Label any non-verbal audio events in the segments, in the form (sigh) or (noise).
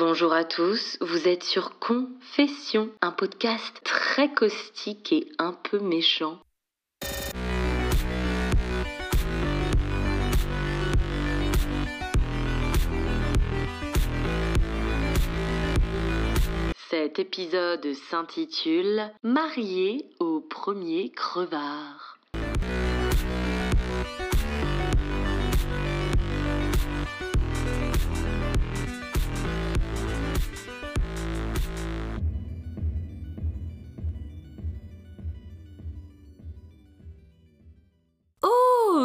Bonjour à tous, vous êtes sur Confession, un podcast très caustique et un peu méchant. Cet épisode s'intitule Marié au premier crevard.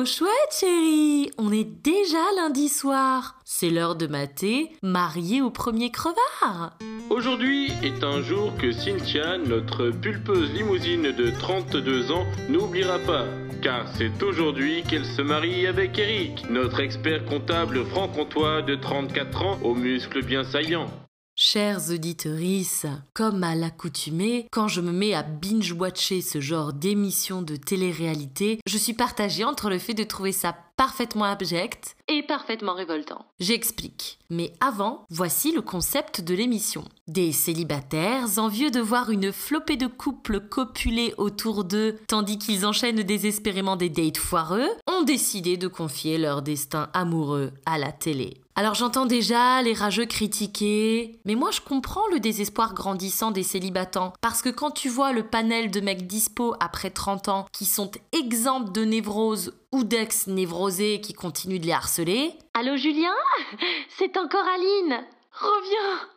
Chouette chérie On est déjà lundi soir. C'est l'heure de mater Marié au premier crevard. Aujourd'hui est un jour que Cynthia, notre pulpeuse limousine de 32 ans, n'oubliera pas. Car c'est aujourd'hui qu'elle se marie avec Eric, notre expert comptable franc-comtois de 34 ans aux muscles bien saillants. Chères auditorices, comme à l'accoutumée, quand je me mets à binge-watcher ce genre d'émission de télé-réalité, je suis partagée entre le fait de trouver ça parfaitement abject Et parfaitement révoltant. J'explique. Mais avant, voici le concept de l'émission. Des célibataires, envieux de voir une flopée de couples copuler autour d'eux tandis qu'ils enchaînent désespérément des dates foireux, ont décidé de confier leur destin amoureux à la télé. Alors j'entends déjà les rageux critiquer, mais moi je comprends le désespoir grandissant des célibatants, parce que quand tu vois le panel de mecs dispo après 30 ans qui sont exempts de névrose ou d'ex névrosés qui continuent de les harceler, Allô Julien? (laughs) C'est encore Aline. Reviens.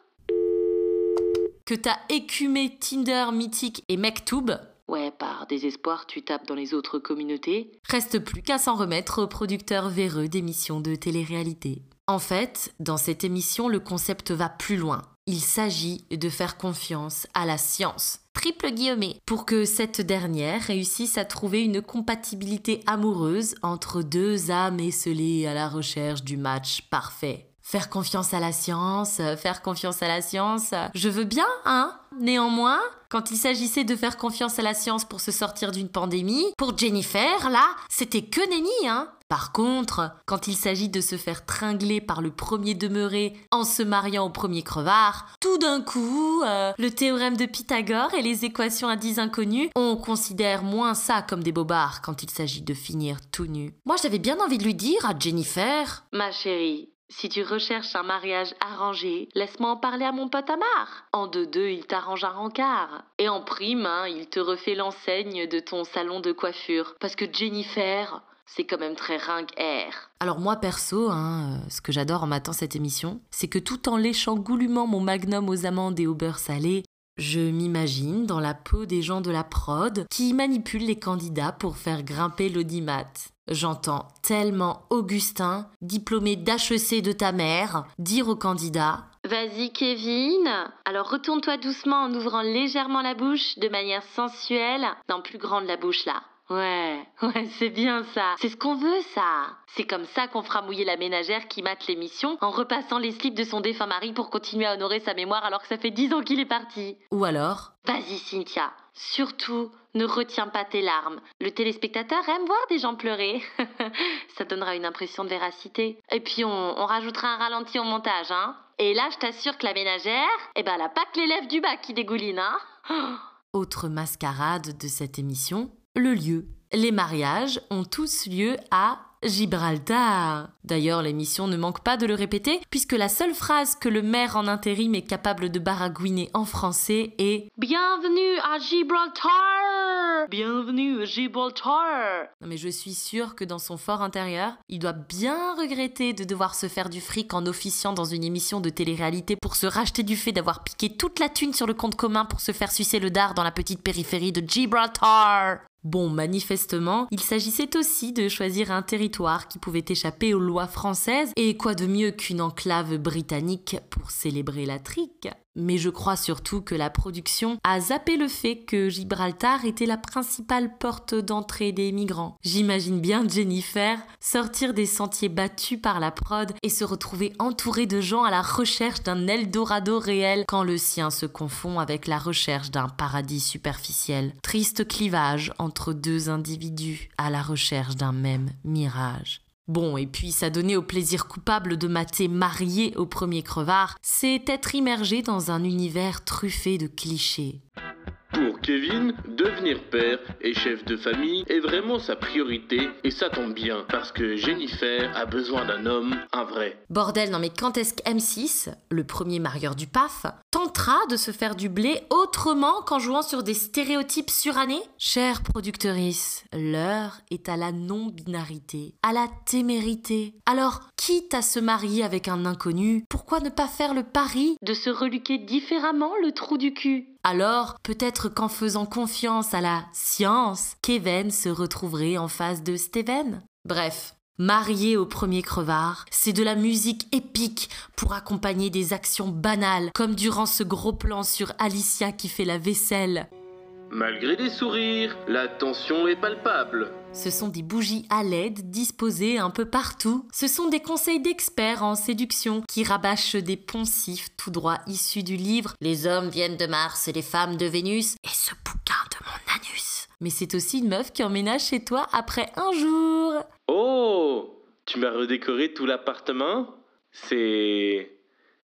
Que t'as écumé Tinder, Mythique et Mektoub, Ouais, par désespoir, tu tapes dans les autres communautés. reste plus qu'à s'en remettre aux producteurs véreux d'émissions de télé-réalité. En fait, dans cette émission, le concept va plus loin. Il s'agit de faire confiance à la science, triple guillemets, pour que cette dernière réussisse à trouver une compatibilité amoureuse entre deux âmes esselées à la recherche du match parfait. Faire confiance à la science, faire confiance à la science, je veux bien, hein Néanmoins, quand il s'agissait de faire confiance à la science pour se sortir d'une pandémie, pour Jennifer, là, c'était que nenni, hein par contre, quand il s'agit de se faire tringler par le premier demeuré en se mariant au premier crevard, tout d'un coup, euh, le théorème de Pythagore et les équations à 10 inconnues, on considère moins ça comme des bobards quand il s'agit de finir tout nu. Moi, j'avais bien envie de lui dire à Jennifer, Ma chérie, si tu recherches un mariage arrangé, laisse-moi en parler à mon pote Amar. En deux-deux, il t'arrange un rencard. Et en prime, hein, il te refait l'enseigne de ton salon de coiffure. Parce que Jennifer, c'est quand même très ringue air. Alors moi perso, hein, euh, ce que j'adore en matant cette émission, c'est que tout en léchant goulûment mon magnum aux amandes et au beurre salé, je m'imagine dans la peau des gens de la prod qui manipulent les candidats pour faire grimper l'audimat. J'entends tellement Augustin, diplômé d'HEC de ta mère, dire au candidat Vas-y Kevin. Alors retourne-toi doucement en ouvrant légèrement la bouche de manière sensuelle. Non, plus grande la bouche là. Ouais, (laughs) ouais, c'est bien ça. C'est ce qu'on veut, ça. C'est comme ça qu'on fera mouiller la ménagère qui mate l'émission en repassant les slips de son défunt mari pour continuer à honorer sa mémoire alors que ça fait dix ans qu'il est parti. Ou alors Vas-y, Cynthia. Surtout, ne retiens pas tes larmes. Le téléspectateur aime voir des gens pleurer. (laughs) ça donnera une impression de véracité. Et puis, on, on rajoutera un ralenti au montage, hein. Et là, je t'assure que la ménagère, eh ben, elle a pas que les lèvres du bas qui dégoulinent, hein. (gasps) Autre mascarade de cette émission, le lieu. Les mariages ont tous lieu à Gibraltar. D'ailleurs, l'émission ne manque pas de le répéter, puisque la seule phrase que le maire en intérim est capable de baragouiner en français est Bienvenue à Gibraltar Bienvenue à Gibraltar Non mais je suis sûre que dans son fort intérieur, il doit bien regretter de devoir se faire du fric en officiant dans une émission de télé-réalité pour se racheter du fait d'avoir piqué toute la thune sur le compte commun pour se faire sucer le dard dans la petite périphérie de Gibraltar. Bon, manifestement, il s'agissait aussi de choisir un territoire qui pouvait échapper aux lois françaises, et quoi de mieux qu'une enclave britannique pour célébrer la trique mais je crois surtout que la production a zappé le fait que Gibraltar était la principale porte d'entrée des migrants. J'imagine bien Jennifer sortir des sentiers battus par la prod et se retrouver entourée de gens à la recherche d'un Eldorado réel quand le sien se confond avec la recherche d'un paradis superficiel. Triste clivage entre deux individus à la recherche d'un même mirage. Bon, et puis ça donnait au plaisir coupable de mater marié au premier crevard, c'est être immergé dans un univers truffé de clichés. Pour Kevin, devenir père et chef de famille est vraiment sa priorité et ça tombe bien parce que Jennifer a besoin d'un homme, un vrai. Bordel, non mais quand est-ce que M6, le premier marieur du PAF, tentera de se faire du blé autrement qu'en jouant sur des stéréotypes surannés? Chère productrice, l'heure est à la non-binarité, à la témérité. Alors, quitte à se marier avec un inconnu, pourquoi ne pas faire le pari De se reluquer différemment le trou du cul? alors, peut-être qu'en faisant confiance à la science, Kevin se retrouverait en face de Steven. Bref, marié au premier crevard, c'est de la musique épique pour accompagner des actions banales, comme durant ce gros plan sur Alicia qui fait la vaisselle. Malgré des sourires, la tension est palpable. Ce sont des bougies à LED disposées un peu partout. Ce sont des conseils d'experts en séduction qui rabâchent des poncifs tout droit issus du livre Les hommes viennent de Mars et les femmes de Vénus et ce bouquin de mon anus. Mais c'est aussi une meuf qui emménage chez toi après un jour. Oh Tu m'as redécoré tout l'appartement? C'est.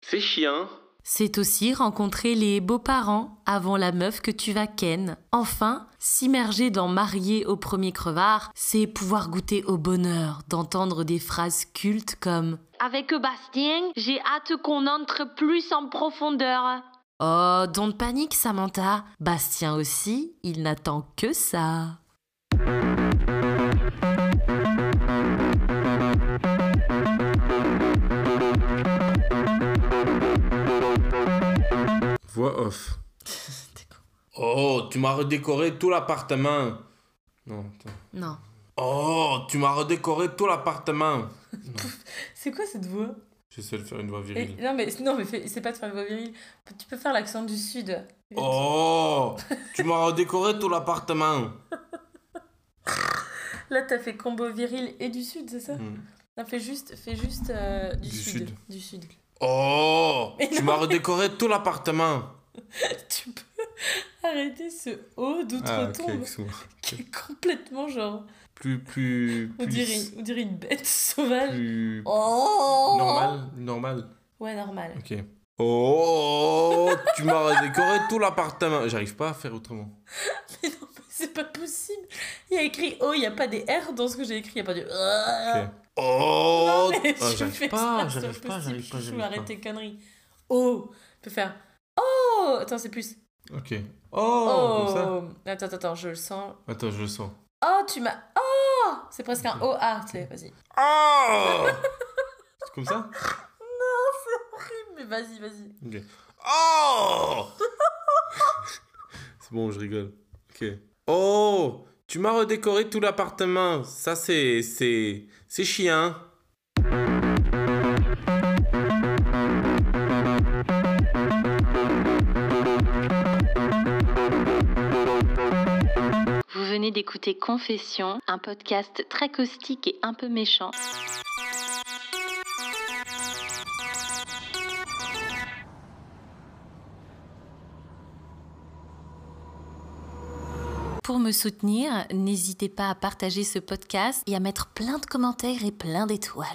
C'est chiant. C'est aussi rencontrer les beaux-parents avant la meuf que tu vas ken. Enfin, s'immerger dans Marié au premier crevard, c'est pouvoir goûter au bonheur d'entendre des phrases cultes comme Avec Bastien, j'ai hâte qu'on entre plus en profondeur. Oh, don't panique Samantha. Bastien aussi, il n'attend que ça. Voix off. (laughs) Oh, tu m'as redécoré tout l'appartement. Non, attends. Non. Oh, tu m'as redécoré tout l'appartement. (laughs) C'est quoi cette voix? J'essaie de faire une voix Et- virile. Non mais non mais fais- c'est pas de faire une voix virile. Tu peux faire l'accent du sud. Oh, tu m'as redécoré tout l'appartement. (laughs) Là t'as fait combo viril et du sud, c'est ça? Hmm. Non, fais juste, fais juste euh, du, Du sud. sud. Du sud. Oh, Mais tu m'as redécoré tout l'appartement. (laughs) Tu peux arrêter ce haut Ah, d'outre-tombe ok, excuse-moi. qui est complètement genre. Plus, plus, On plus, dirait, on dirait une bête sauvage. plus Oh normal, normal. Ouais, normal. Ok. Oh, tu m'as redécoré tout l'appartement. J'arrive pas à faire autrement. (laughs) Mais non, mais c'est pas possible. Il y a écrit O, il y a pas des R dans ce que j'ai écrit. Il y a pas de. Ok. Oh, Non, mais Ah, tu j'arrive fais pas, ça, j'arrive c'est pas, j'arrive pas, j'arrive arrête pas. tes conneries. Oh, tu peux faire Oh Attends, c'est plus. Ok. Oh, comme ça. Oh Attends, attends, je le sens. Attends, je le sens. Oh, tu m'as. Oh C'est presque un O-A, tu sais, vas-y. Oh (laughs) C'est comme ça? Mais vas-y, vas-y. Ok. Oh (laughs) C'est bon, je rigole. Ok. Oh Tu m'as redécoré tout l'appartement. Ça, c'est. C'est. C'est chiant. Vous venez d'écouter Confession, un podcast très caustique et un peu méchant. Pour me soutenir, n'hésitez pas à partager ce podcast et à mettre plein de commentaires et plein d'étoiles.